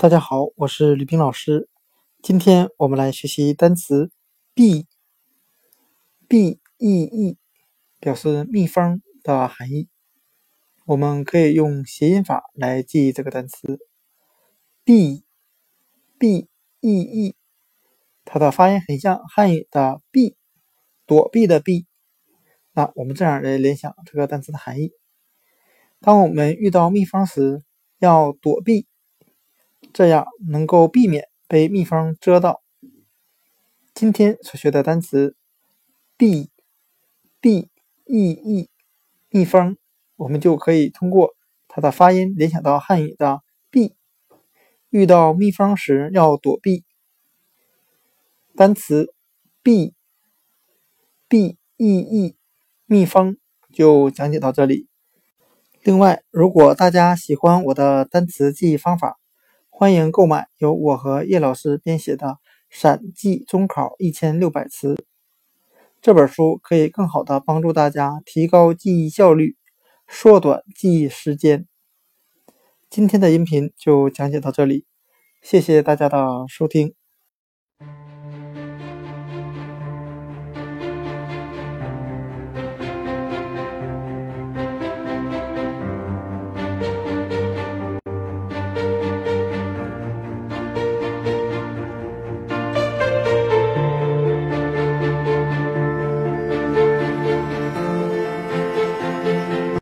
大家好，我是吕冰老师。今天我们来学习单词 b b e e，表示蜜蜂的含义。我们可以用谐音法来记忆这个单词 b b e e，它的发音很像汉语的“避”，躲避的“避”。那我们这样来联想这个单词的含义：当我们遇到蜜蜂时，要躲避。这样能够避免被蜜蜂蛰到。今天所学的单词 “b b e e” 蜜蜂，我们就可以通过它的发音联想到汉语的“避”。遇到蜜蜂时要躲避。单词 “b b e e” 蜜蜂就讲解到这里。另外，如果大家喜欢我的单词记忆方法，欢迎购买由我和叶老师编写的《陕记中考一千六百词》这本书，可以更好的帮助大家提高记忆效率，缩短记忆时间。今天的音频就讲解到这里，谢谢大家的收听。